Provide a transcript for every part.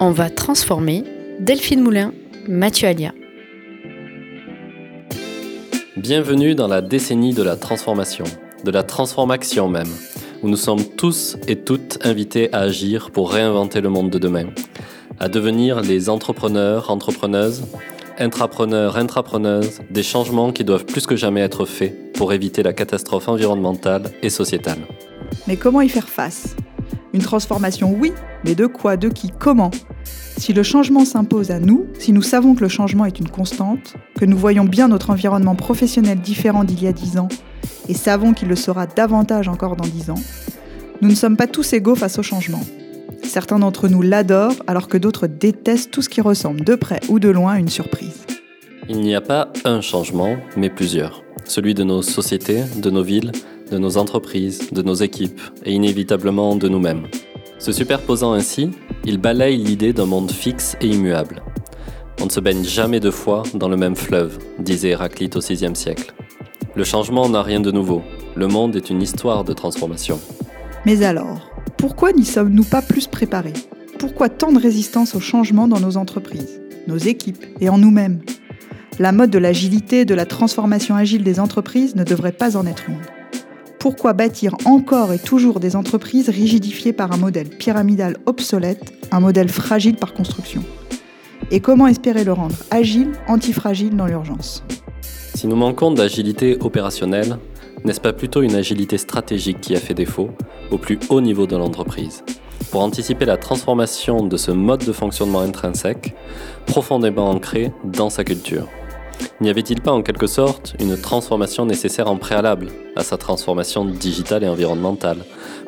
On va transformer Delphine Moulin, Mathieu Alia. Bienvenue dans la décennie de la transformation, de la transformation même, où nous sommes tous et toutes invités à agir pour réinventer le monde de demain, à devenir les entrepreneurs, entrepreneuses, intrapreneurs, intrapreneuses, des changements qui doivent plus que jamais être faits pour éviter la catastrophe environnementale et sociétale. Mais comment y faire face? Une transformation, oui, mais de quoi, de qui, comment Si le changement s'impose à nous, si nous savons que le changement est une constante, que nous voyons bien notre environnement professionnel différent d'il y a dix ans, et savons qu'il le sera davantage encore dans dix ans, nous ne sommes pas tous égaux face au changement. Certains d'entre nous l'adorent alors que d'autres détestent tout ce qui ressemble de près ou de loin à une surprise. Il n'y a pas un changement, mais plusieurs. Celui de nos sociétés, de nos villes, de nos entreprises, de nos équipes et inévitablement de nous-mêmes. Se superposant ainsi, il balaye l'idée d'un monde fixe et immuable. On ne se baigne jamais deux fois dans le même fleuve, disait Héraclite au VIe siècle. Le changement n'a rien de nouveau. Le monde est une histoire de transformation. Mais alors, pourquoi n'y sommes-nous pas plus préparés? Pourquoi tant de résistance au changement dans nos entreprises, nos équipes et en nous-mêmes? La mode de l'agilité, de la transformation agile des entreprises ne devrait pas en être une. Pourquoi bâtir encore et toujours des entreprises rigidifiées par un modèle pyramidal obsolète, un modèle fragile par construction? Et comment espérer le rendre agile, antifragile dans l'urgence? Si nous manquons d'agilité opérationnelle, n'est-ce pas plutôt une agilité stratégique qui a fait défaut au plus haut niveau de l'entreprise? Pour anticiper la transformation de ce mode de fonctionnement intrinsèque, profondément ancré dans sa culture N'y avait-il pas en quelque sorte une transformation nécessaire en préalable à sa transformation digitale et environnementale,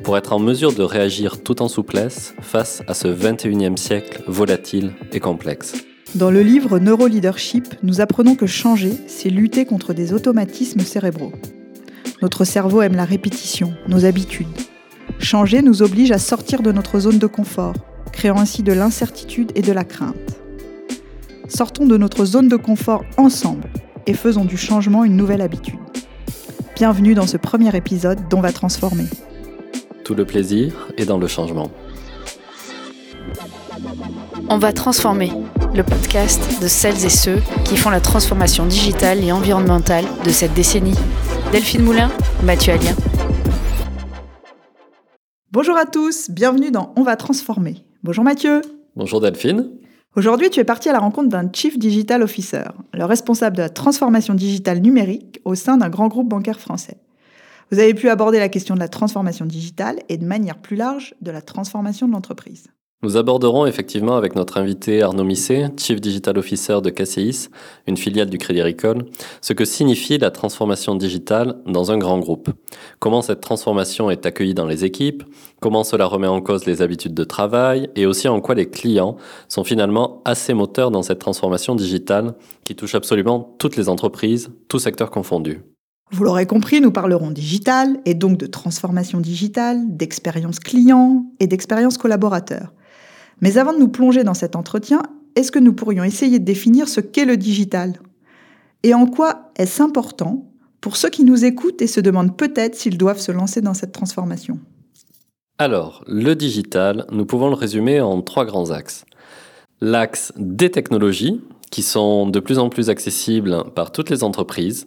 pour être en mesure de réagir tout en souplesse face à ce 21e siècle volatile et complexe? Dans le livre Neuroleadership, nous apprenons que changer, c'est lutter contre des automatismes cérébraux. Notre cerveau aime la répétition, nos habitudes. Changer nous oblige à sortir de notre zone de confort, créant ainsi de l'incertitude et de la crainte. Sortons de notre zone de confort ensemble et faisons du changement une nouvelle habitude. Bienvenue dans ce premier épisode d'On va transformer. Tout le plaisir est dans le changement. On va transformer le podcast de celles et ceux qui font la transformation digitale et environnementale de cette décennie. Delphine Moulin, Mathieu Alien. Bonjour à tous, bienvenue dans On va transformer. Bonjour Mathieu. Bonjour Delphine. Aujourd'hui, tu es parti à la rencontre d'un Chief Digital Officer, le responsable de la transformation digitale numérique au sein d'un grand groupe bancaire français. Vous avez pu aborder la question de la transformation digitale et de manière plus large de la transformation de l'entreprise. Nous aborderons effectivement avec notre invité Arnaud Misset, Chief Digital Officer de KCIS, une filiale du Crédit Agricole, ce que signifie la transformation digitale dans un grand groupe. Comment cette transformation est accueillie dans les équipes, comment cela remet en cause les habitudes de travail et aussi en quoi les clients sont finalement assez moteurs dans cette transformation digitale qui touche absolument toutes les entreprises, tous secteurs confondus. Vous l'aurez compris, nous parlerons digital et donc de transformation digitale, d'expérience client et d'expérience collaborateur. Mais avant de nous plonger dans cet entretien, est-ce que nous pourrions essayer de définir ce qu'est le digital? Et en quoi est-ce important pour ceux qui nous écoutent et se demandent peut-être s'ils doivent se lancer dans cette transformation? Alors, le digital, nous pouvons le résumer en trois grands axes. L'axe des technologies, qui sont de plus en plus accessibles par toutes les entreprises.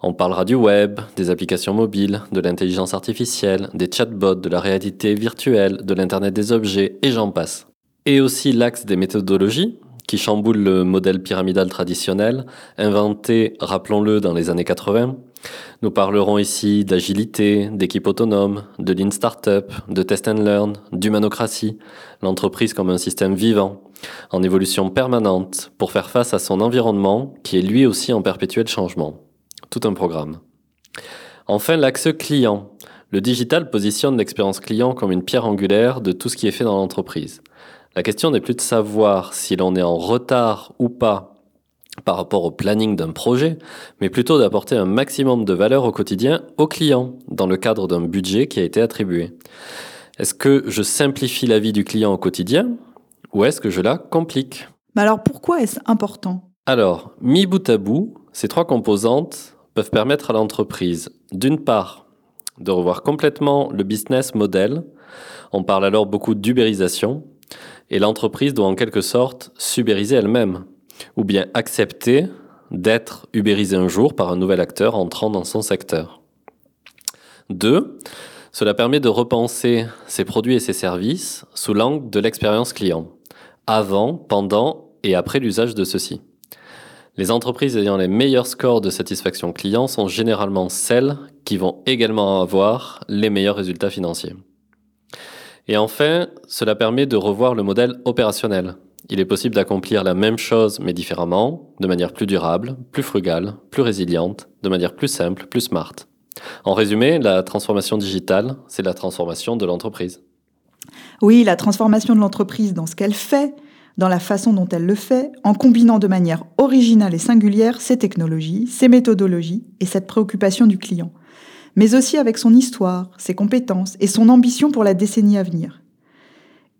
On parlera du web, des applications mobiles, de l'intelligence artificielle, des chatbots, de la réalité virtuelle, de l'Internet des objets, et j'en passe et aussi l'axe des méthodologies, qui chamboule le modèle pyramidal traditionnel, inventé, rappelons-le, dans les années 80. Nous parlerons ici d'agilité, d'équipe autonome, de lean startup, de test and learn, d'humanocratie, l'entreprise comme un système vivant, en évolution permanente, pour faire face à son environnement, qui est lui aussi en perpétuel changement. Tout un programme. Enfin, l'axe client. Le digital positionne l'expérience client comme une pierre angulaire de tout ce qui est fait dans l'entreprise. La question n'est plus de savoir si l'on est en retard ou pas par rapport au planning d'un projet, mais plutôt d'apporter un maximum de valeur au quotidien aux clients dans le cadre d'un budget qui a été attribué. Est-ce que je simplifie la vie du client au quotidien ou est-ce que je la complique? Mais alors pourquoi est-ce important? Alors, mis bout à bout, ces trois composantes peuvent permettre à l'entreprise, d'une part, de revoir complètement le business model. On parle alors beaucoup d'ubérisation, et l'entreprise doit en quelque sorte s'ubériser elle-même, ou bien accepter d'être ubérisée un jour par un nouvel acteur entrant dans son secteur. Deux, cela permet de repenser ses produits et ses services sous l'angle de l'expérience client, avant, pendant et après l'usage de ceux-ci. Les entreprises ayant les meilleurs scores de satisfaction client sont généralement celles qui vont également avoir les meilleurs résultats financiers. Et enfin, cela permet de revoir le modèle opérationnel. Il est possible d'accomplir la même chose mais différemment, de manière plus durable, plus frugale, plus résiliente, de manière plus simple, plus smart. En résumé, la transformation digitale, c'est la transformation de l'entreprise. Oui, la transformation de l'entreprise dans ce qu'elle fait, dans la façon dont elle le fait, en combinant de manière originale et singulière ses technologies, ses méthodologies et cette préoccupation du client, mais aussi avec son histoire, ses compétences et son ambition pour la décennie à venir.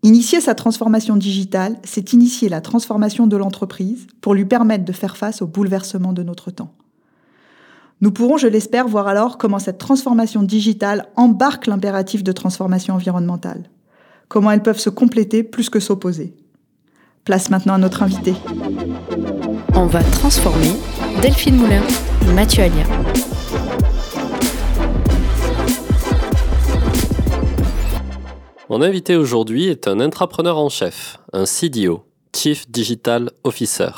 Initier sa transformation digitale, c'est initier la transformation de l'entreprise pour lui permettre de faire face aux bouleversements de notre temps. Nous pourrons, je l'espère, voir alors comment cette transformation digitale embarque l'impératif de transformation environnementale. Comment elles peuvent se compléter plus que s'opposer. Place maintenant à notre invité. On va transformer Delphine Moulin, Mathieu Alia. Mon invité aujourd'hui est un intrapreneur en chef, un CDO, Chief Digital Officer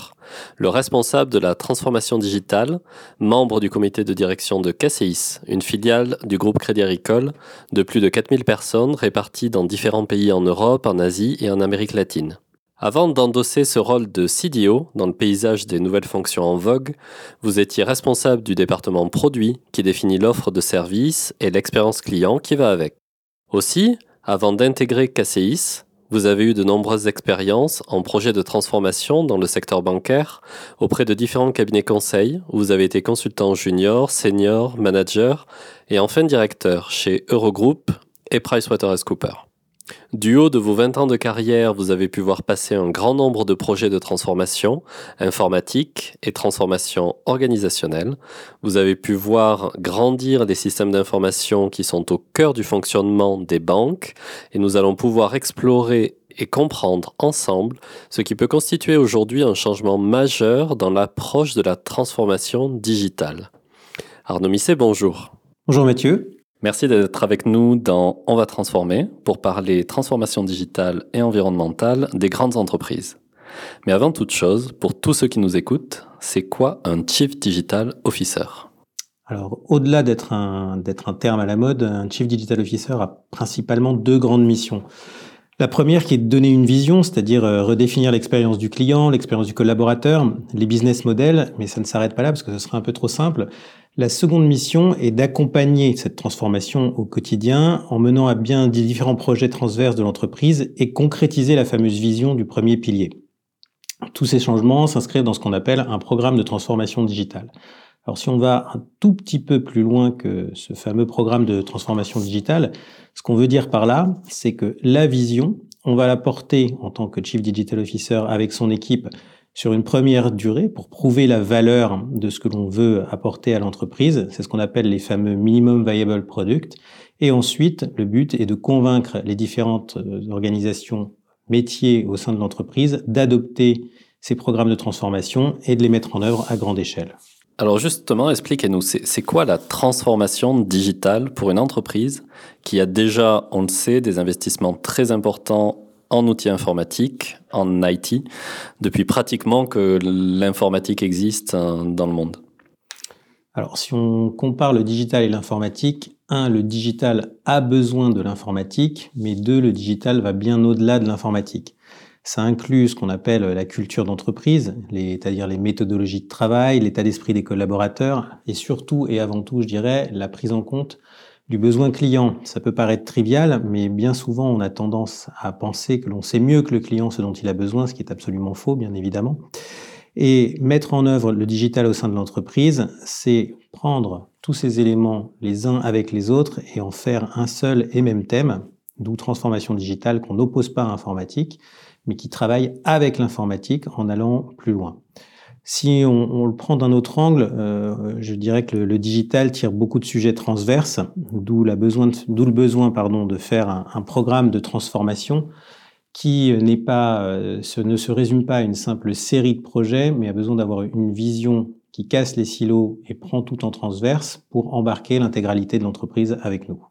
le responsable de la transformation digitale, membre du comité de direction de KCIS, une filiale du groupe Crédit Agricole de plus de 4000 personnes réparties dans différents pays en Europe, en Asie et en Amérique latine. Avant d'endosser ce rôle de CDO dans le paysage des nouvelles fonctions en vogue, vous étiez responsable du département produit qui définit l'offre de services et l'expérience client qui va avec. Aussi, avant d'intégrer KCIS, vous avez eu de nombreuses expériences en projet de transformation dans le secteur bancaire auprès de différents cabinets conseils où vous avez été consultant junior, senior, manager et enfin directeur chez Eurogroup et PricewaterhouseCoopers. Du haut de vos 20 ans de carrière, vous avez pu voir passer un grand nombre de projets de transformation informatique et transformation organisationnelle. Vous avez pu voir grandir les systèmes d'information qui sont au cœur du fonctionnement des banques et nous allons pouvoir explorer et comprendre ensemble ce qui peut constituer aujourd'hui un changement majeur dans l'approche de la transformation digitale. Arnaud Misset, bonjour. Bonjour Mathieu. Merci d'être avec nous dans On va transformer pour parler transformation digitale et environnementale des grandes entreprises. Mais avant toute chose, pour tous ceux qui nous écoutent, c'est quoi un Chief Digital Officer? Alors, au-delà d'être un, d'être un terme à la mode, un Chief Digital Officer a principalement deux grandes missions. La première qui est de donner une vision, c'est-à-dire euh, redéfinir l'expérience du client, l'expérience du collaborateur, les business models, mais ça ne s'arrête pas là parce que ce serait un peu trop simple. La seconde mission est d'accompagner cette transformation au quotidien en menant à bien différents projets transverses de l'entreprise et concrétiser la fameuse vision du premier pilier. Tous ces changements s'inscrivent dans ce qu'on appelle un programme de transformation digitale. Alors si on va un tout petit peu plus loin que ce fameux programme de transformation digitale, ce qu'on veut dire par là, c'est que la vision, on va la porter en tant que Chief Digital Officer avec son équipe sur une première durée pour prouver la valeur de ce que l'on veut apporter à l'entreprise. C'est ce qu'on appelle les fameux minimum viable product. Et ensuite, le but est de convaincre les différentes euh, organisations métiers au sein de l'entreprise d'adopter ces programmes de transformation et de les mettre en œuvre à grande échelle. Alors justement, expliquez-nous, c'est quoi la transformation digitale pour une entreprise qui a déjà, on le sait, des investissements très importants en outils informatiques, en IT, depuis pratiquement que l'informatique existe hein, dans le monde? Alors, si on compare le digital et l'informatique, un, le digital a besoin de l'informatique, mais deux, le digital va bien au-delà de l'informatique. Ça inclut ce qu'on appelle la culture d'entreprise, c'est-à-dire les méthodologies de travail, l'état d'esprit des collaborateurs, et surtout et avant tout, je dirais, la prise en compte du besoin client. Ça peut paraître trivial, mais bien souvent on a tendance à penser que l'on sait mieux que le client ce dont il a besoin, ce qui est absolument faux, bien évidemment. Et mettre en œuvre le digital au sein de l'entreprise, c'est prendre tous ces éléments les uns avec les autres et en faire un seul et même thème, d'où transformation digitale qu'on n'oppose pas à informatique, mais qui travaille avec l'informatique en allant plus loin. Si on, le prend d'un autre angle, euh, je dirais que le, digital tire beaucoup de sujets transverses, d'où le besoin pardon, de faire un, programme de transformation qui n'est pas, euh, ne se résume pas à une simple série de projets, mais a besoin d'avoir une vision qui casse les silos et prend tout en transverse pour embarquer l'intégralité de l'entreprise avec nous.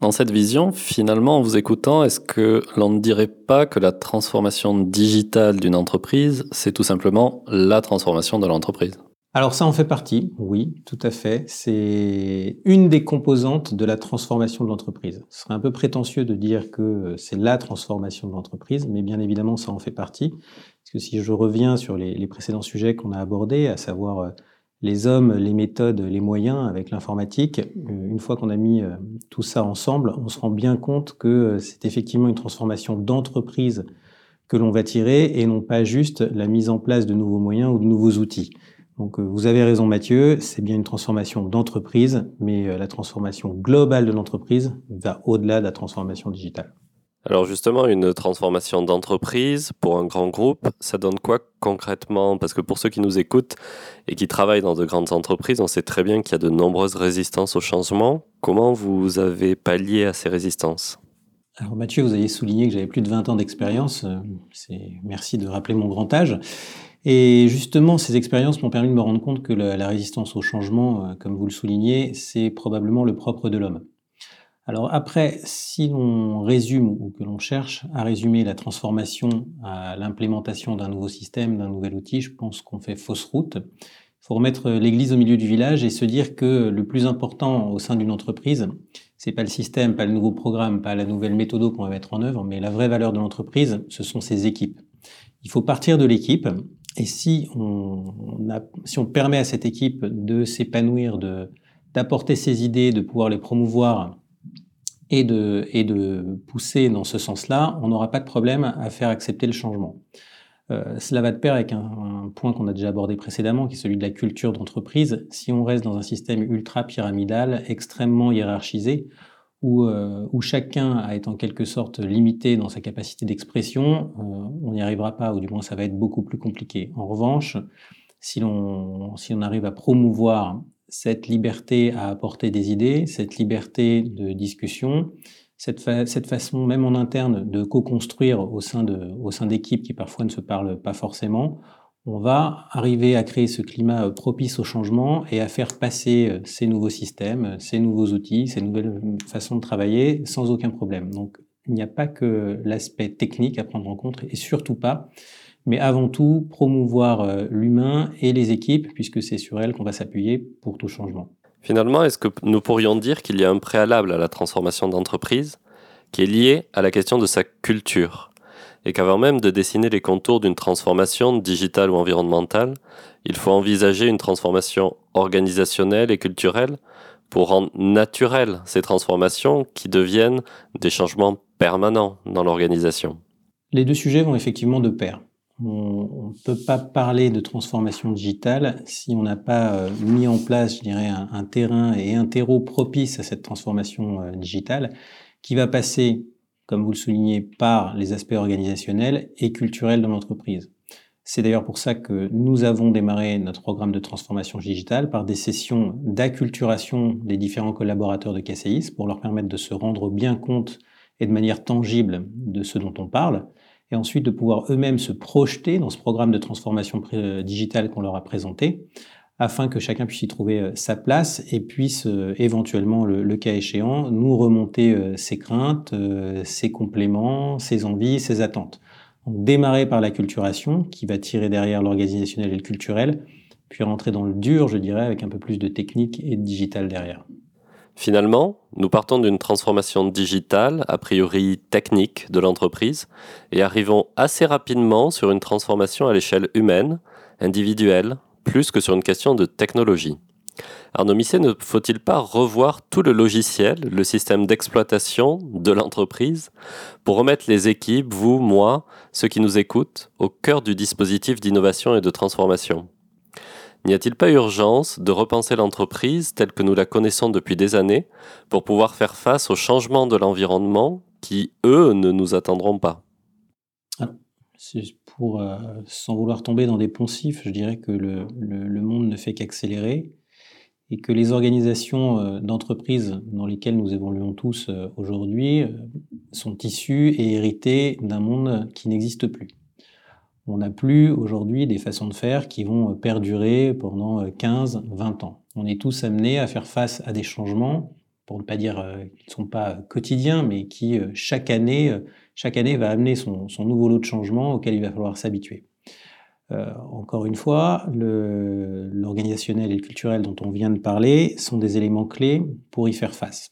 Dans cette vision, finalement, en vous écoutant, est-ce que l'on ne dirait pas que la transformation digitale d'une entreprise, c'est tout simplement la transformation de l'entreprise? Alors ça en fait partie, oui, tout à fait. C'est une des composantes de la transformation de l'entreprise. Ce serait un peu prétentieux de dire que c'est la transformation de l'entreprise, mais bien évidemment ça en fait partie. Parce que si je reviens sur les, précédents sujets qu'on a abordés, à savoir euh, les hommes, les méthodes, les moyens avec l'informatique, euh, une fois qu'on a mis euh, tout ça ensemble, on se rend bien compte que c'est effectivement une transformation d'entreprise que l'on va tirer et non pas juste la mise en place de nouveaux moyens ou de nouveaux outils. Donc euh, vous avez raison Mathieu, c'est bien une transformation d'entreprise, mais euh, la transformation globale de l'entreprise va au-delà de la transformation digitale. Alors justement, une transformation d'entreprise pour un grand groupe, ça donne quoi concrètement? Parce que pour ceux qui nous écoutent et qui travaillent dans de grandes entreprises, on sait très bien qu'il y a de nombreuses résistances au changement. Comment vous avez pallié à ces résistances? Alors Mathieu, vous avez souligné que j'avais plus de 20 ans d'expérience. Euh, merci de rappeler mon grand âge. Et justement, ces expériences m'ont permis de me rendre compte que la, résistance au changement, euh, comme vous le soulignez, c'est probablement le propre de l'homme. Alors après, si l'on résume ou que l'on cherche à résumer la transformation à l'implémentation d'un nouveau système, d'un nouvel outil, je pense qu'on fait fausse route. Il faut remettre l'église au milieu du village et se dire que le plus important au sein d'une entreprise, c'est pas le système, pas le nouveau programme, pas la nouvelle méthode qu'on va mettre en œuvre, mais la vraie valeur de l'entreprise, ce sont ses équipes. Il faut partir de l'équipe et si on, si on permet à cette équipe de s'épanouir, de, d'apporter ses idées, de pouvoir les promouvoir et de, et de pousser dans ce sens-là, on n'aura pas de problème à faire accepter le changement. Euh, cela va de pair avec un, un point qu'on a déjà abordé précédemment, qui est celui de la culture d'entreprise. Si on reste dans un système ultra pyramidal, extrêmement hiérarchisé, où, euh, où, chacun a été en quelque sorte limité dans sa capacité d'expression, euh, on n'y arrivera pas, ou du moins ça va être beaucoup plus compliqué. En revanche, si si on arrive à promouvoir cette liberté à apporter des idées, cette liberté de discussion, cette, cette façon même en interne de co-construire au sein d'équipes qui parfois ne se parlent pas forcément, on va arriver à créer ce climat euh, propice au changement et à faire passer euh, ces nouveaux systèmes, euh, ces nouveaux outils, ces nouvelles façons de travailler sans aucun problème. Donc il n'y a pas que l'aspect technique à prendre en compte et surtout pas, mais avant tout promouvoir l'humain et les équipes puisque c'est sur elles qu'on va s'appuyer pour tout changement. Finalement, est-ce que nous pourrions dire qu'il y a un préalable à la transformation d'entreprise qui est lié à la question de sa culture et qu'avant même de dessiner les contours d'une transformation digitale ou environnementale, il faut envisager une transformation organisationnelle et culturelle pour rendre naturelles ces transformations qui deviennent des changements permanents dans l'organisation? Les deux sujets vont effectivement de pair. On ne peut pas parler de transformation digitale si on n'a pas euh, mis en place, je dirais, un, terrain et un terreau propice à cette transformation euh, digitale qui va passer comme vous le soulignez, par les aspects organisationnels et culturels de l'entreprise. C'est d'ailleurs pour ça que nous avons démarré notre programme de transformation digitale par des sessions d'acculturation des différents collaborateurs de KCIS pour leur permettre de se rendre bien compte et de manière tangible de ce dont on parle, et ensuite de pouvoir eux-mêmes se projeter dans ce programme de transformation digitale qu'on leur a présenté, afin que chacun puisse y trouver euh, sa place et puisse euh, éventuellement, le, cas échéant, nous remonter euh, ses craintes, ses compléments, ses envies, ses attentes. Donc démarrer par la culturation, qui va tirer derrière l'organisationnel et le culturel, puis rentrer dans le dur, je dirais, avec un peu plus de technique et de digital derrière. Finalement, nous partons d'une transformation digitale, a priori technique, de l'entreprise, et arrivons assez rapidement sur une transformation à l'échelle humaine, individuelle, plus que sur une question de technologie. Arnaud Misset, ne faut-il pas revoir tout le logiciel, le système d'exploitation de l'entreprise, pour remettre les équipes, vous, moi, ceux qui nous écoutent, au cœur du dispositif d'innovation et de transformation? N'y a-t-il pas urgence de repenser l'entreprise telle que nous la connaissons depuis des années pour pouvoir faire face aux changements de l'environnement qui, eux, ne nous attendront pas? Pour, sans vouloir tomber dans des poncifs, je dirais que le, le monde ne fait qu'accélérer et que les organisations d'entreprise dans lesquelles nous évoluons tous aujourd'hui sont issues et héritées d'un monde qui n'existe plus. On n'a plus aujourd'hui des façons de faire qui vont perdurer pendant 15, 20 ans. On est tous amenés à faire face à des changements, pour ne pas dire euh, qu'ils ne sont pas quotidiens, mais qui euh, chaque année, euh, chaque année va amener son, nouveau lot de changements auquel il va falloir s'habituer. encore une fois, l'organisationnel et le culturel dont on vient de parler sont des éléments clés pour y faire face.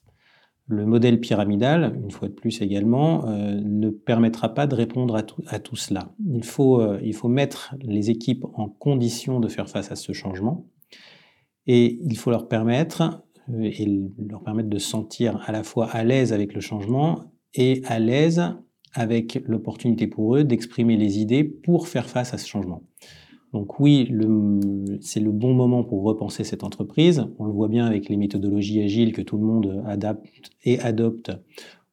Le modèle pyramidal, une fois de plus également, ne permettra pas de répondre à tout, à tout cela. Il faut, il faut mettre les équipes en condition de faire face à ce changement. Et il faut leur permettre, euh, et leur permettre de se sentir à la fois à l'aise avec le changement et à l'aise avec l'opportunité pour eux d'exprimer les idées pour faire face à ce changement. Donc oui, c'est le bon moment pour repenser cette entreprise. On le voit bien avec les méthodologies agiles que tout le monde adapte et adopte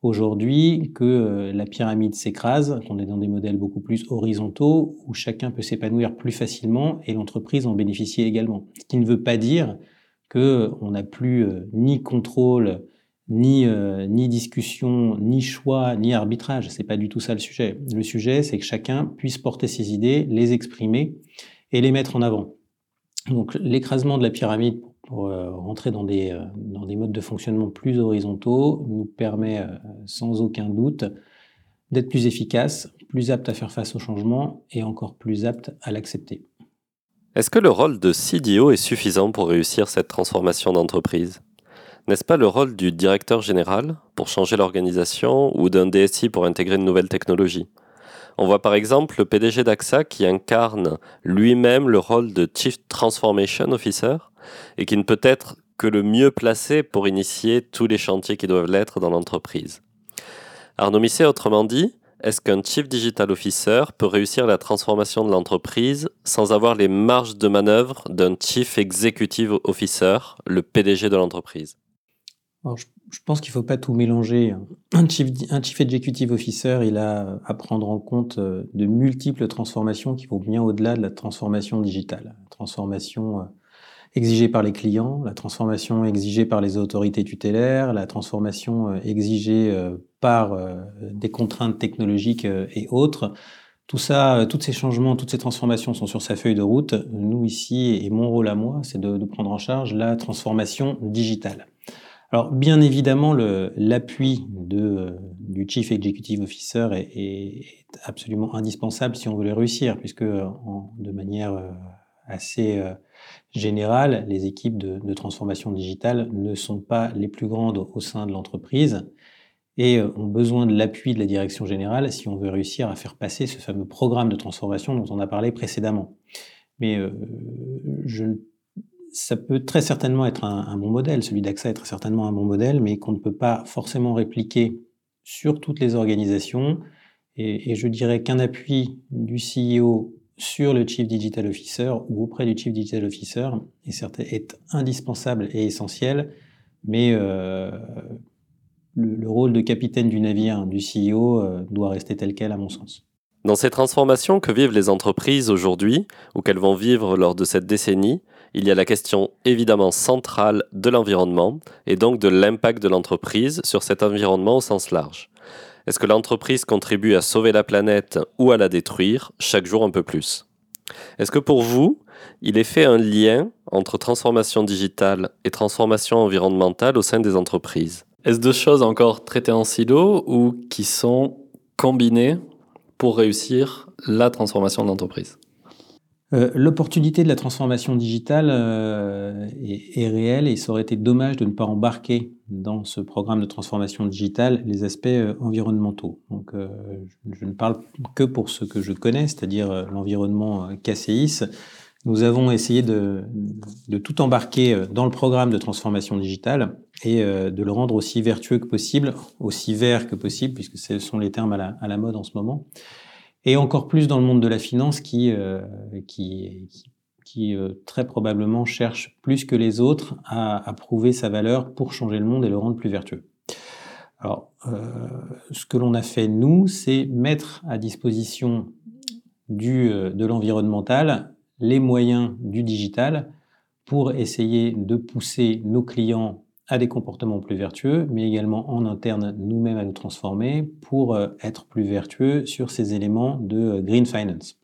aujourd'hui, que euh, la pyramide s'écrase, qu'on est dans des modèles beaucoup plus horizontaux, où chacun peut s'épanouir plus facilement et l'entreprise en bénéficie également. Ce qui ne veut pas dire qu'on n'a plus euh, ni contrôle, ni, euh, ni discussion, ni choix, ni arbitrage. C'est pas du tout ça le sujet. Le sujet, c'est que chacun puisse porter ses idées, les exprimer et les mettre en avant. Donc l'écrasement de la pyramide pour euh, rentrer dans des, euh, dans des modes de fonctionnement plus horizontaux nous permet euh, sans aucun doute d'être plus efficace, plus apte à faire face au changement et encore plus apte à l'accepter. Est-ce que le rôle de CDO est suffisant pour réussir cette transformation d'entreprise? N'est-ce pas le rôle du directeur général pour changer l'organisation ou d'un DSI pour intégrer de nouvelles technologies? On voit par exemple le PDG d'AXA qui incarne lui-même le rôle de Chief Transformation Officer et qui ne peut être que le mieux placé pour initier tous les chantiers qui doivent l'être dans l'entreprise. Arnaud Misset, autrement dit, est-ce qu'un Chief Digital Officer peut réussir la transformation de l'entreprise sans avoir les marges de manœuvre d'un Chief Executive Officer, le PDG de l'entreprise? Je, pense qu'il ne faut pas tout mélanger. Un chief, un chief Executive Officer, il a à prendre en compte euh, de multiples transformations qui vont bien au-delà de la transformation digitale. transformation euh, exigée par les clients, la transformation exigée par les autorités tutélaires, la transformation euh, exigée par des contraintes technologiques et autres. Tout ça, tous ces changements, toutes ces transformations sont sur sa feuille de route. Nous ici, et mon rôle à moi, c'est de, prendre en charge la transformation digitale. Alors, bien évidemment, l'appui du Chief Executive Officer est, est, absolument indispensable si on veut le réussir, puisque en, de manière assez général, les équipes de, transformation digitale ne sont pas les plus grandes au sein de l'entreprise et euh, ont besoin de l'appui de la direction générale si on veut réussir à faire passer ce fameux programme de transformation dont on a parlé précédemment. Mais euh, ça peut très certainement être un, bon modèle, celui d'AXA est très certainement un bon modèle, mais qu'on ne peut pas forcément répliquer sur toutes les organisations. et je dirais qu'un appui du CEO sur le Chief Digital Officer ou auprès du Chief Digital Officer est, est indispensable et essentiel, mais euh, le, rôle de capitaine du navire du CEO euh, doit rester tel quel à mon sens. Dans ces transformations que vivent les entreprises aujourd'hui, ou qu'elles vont vivre lors de cette décennie, il y a la question évidemment centrale de l'environnement et donc de l'impact de l'entreprise sur cet environnement au sens large. Est-ce que l'entreprise contribue à sauver la planète ou à la détruire chaque jour un peu plus? Est-ce que pour vous, il est fait un lien entre transformation digitale et transformation environnementale au sein des entreprises? Est-ce deux choses encore traitées en silo ou qui sont combinées pour réussir la transformation de l'entreprise? Euh, l'opportunité de la transformation digitale euh, est, réelle et ça aurait été dommage de ne pas embarquer dans ce programme de transformation digitale les aspects euh, environnementaux. Donc, je, ne parle que pour ce que je connais, c'est-à-dire l'environnement KCIS. Nous avons essayé de, tout embarquer dans le programme de transformation digitale et de le rendre aussi vertueux que possible, aussi vert que possible, puisque ce sont les termes à la mode en ce moment et encore plus dans le monde de la finance qui, euh, euh, très probablement cherche plus que les autres à, prouver sa valeur pour changer le monde et le rendre plus vertueux. Alors, euh, ce que l'on a fait, nous, c'est mettre à disposition de l'environnemental, les moyens du digital pour essayer de pousser nos clients à des comportements plus vertueux, mais également en interne nous-mêmes à nous transformer pour euh, être plus vertueux sur ces éléments de euh, green finance.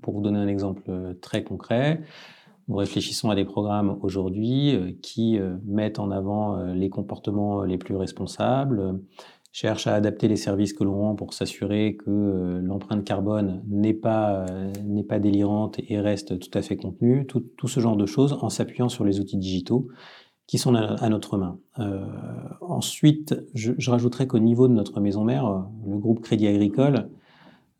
pour vous donner un exemple très concret, nous réfléchissons à des programmes aujourd'hui qui mettent en avant les comportements les plus responsables, cherche à adapter les services que l'on rend pour s'assurer que euh, l'empreinte carbone n'est pas, euh, n'est pas délirante et reste tout à fait contenue, tout ce genre de choses en s'appuyant sur les outils digitaux qui sont à, notre main. Euh, ensuite, je, je rajouterais qu'au niveau de notre maison mère, le groupe Crédit Agricole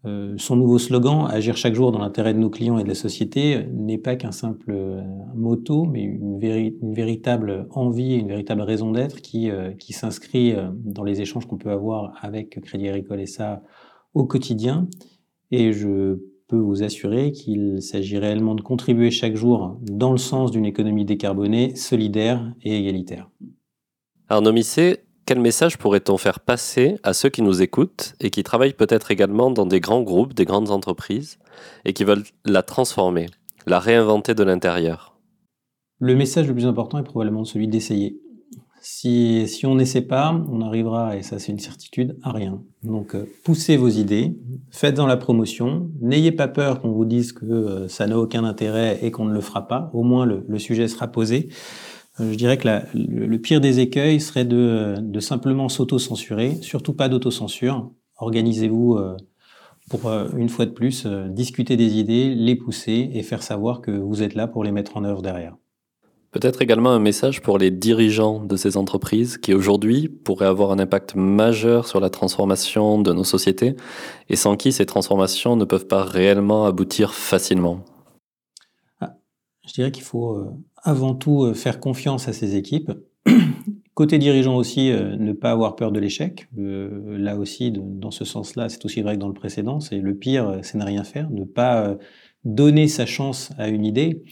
euh, son nouveau slogan, Agir chaque jour dans l'intérêt de nos clients et de la société, n'est pas qu'un simple euh, motto, mais une, véritable envie, une véritable raison d'être qui, euh, qui s'inscrit dans les échanges qu'on peut avoir avec Crédit Agricole et ça au quotidien. Et je peux vous assurer qu'il s'agit réellement de contribuer chaque jour dans le sens d'une économie décarbonée, solidaire et égalitaire. Arnaud Misset, quel message pourrait-on faire passer à ceux qui nous écoutent et qui travaillent peut-être également dans des grands groupes, des grandes entreprises, et qui veulent la transformer, la réinventer de l'intérieur? Le message le plus important est probablement celui d'essayer. Si, si on n'essaie pas, on arrivera, et ça c'est une certitude, à rien. Donc euh, poussez vos idées, faites-en la promotion, n'ayez pas peur qu'on vous dise que euh, ça n'a aucun intérêt et qu'on ne le fera pas, au moins le, sujet sera posé. Euh, je dirais que le, pire des écueils serait de, simplement s'auto-censurer, surtout pas d'autocensure. Organisez-vous pour, une fois de plus, discuter des idées, les pousser et faire savoir que vous êtes là pour les mettre en œuvre derrière. Peut-être également un message pour les dirigeants de ces entreprises qui aujourd'hui pourraient avoir un impact majeur sur la transformation de nos sociétés et sans qui ces transformations ne peuvent pas réellement aboutir facilement. Ah, je dirais qu'il faut avant tout euh, faire confiance à ses équipes. Côté dirigeant aussi, euh, ne pas avoir peur de l'échec. Euh, là aussi, dans ce sens-là, c'est aussi vrai que dans le précédent. C'est le pire, c'est ne rien faire, ne pas donner sa chance à une idée.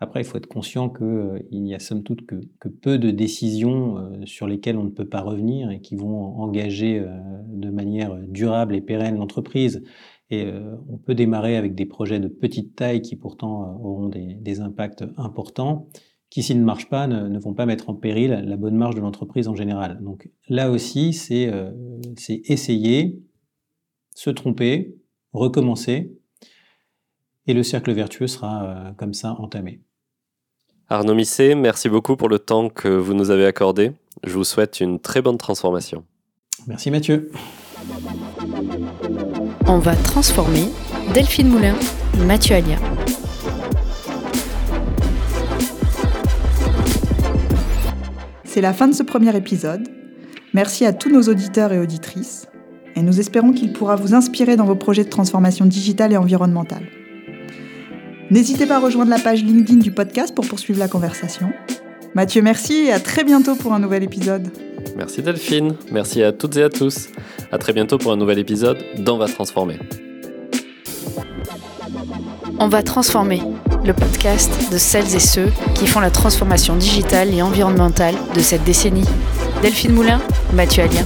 Après, il faut être conscient qu'il n'y a somme toute que, peu de décisions sur lesquelles on ne peut pas revenir et qui vont engager de manière durable et pérenne l'entreprise. Et on peut démarrer avec des projets de petite taille qui pourtant auront des, impacts importants qui, s'ils ne marchent pas, ne, vont pas mettre en péril la bonne marge de l'entreprise en général. Donc là aussi, c'est euh, essayer, se tromper, recommencer, et le cercle vertueux sera euh, comme ça entamé. Arnaud Misset, merci beaucoup pour le temps que vous nous avez accordé. Je vous souhaite une très bonne transformation. Merci Mathieu. On va transformer Delphine Moulin, Mathieu Alia. C'est la fin de ce premier épisode. Merci à tous nos auditeurs et auditrices, et nous espérons qu'il pourra vous inspirer dans vos projets de transformation digitale et environnementale. N'hésitez pas à rejoindre la page LinkedIn du podcast pour poursuivre la conversation. Mathieu, merci et à très bientôt pour un nouvel épisode. Merci Delphine, merci à toutes et à tous. À très bientôt pour un nouvel épisode d'On va transformer. On va transformer le podcast de celles et ceux qui font la transformation digitale et environnementale de cette décennie. Delphine Moulin, Mathieu Alien.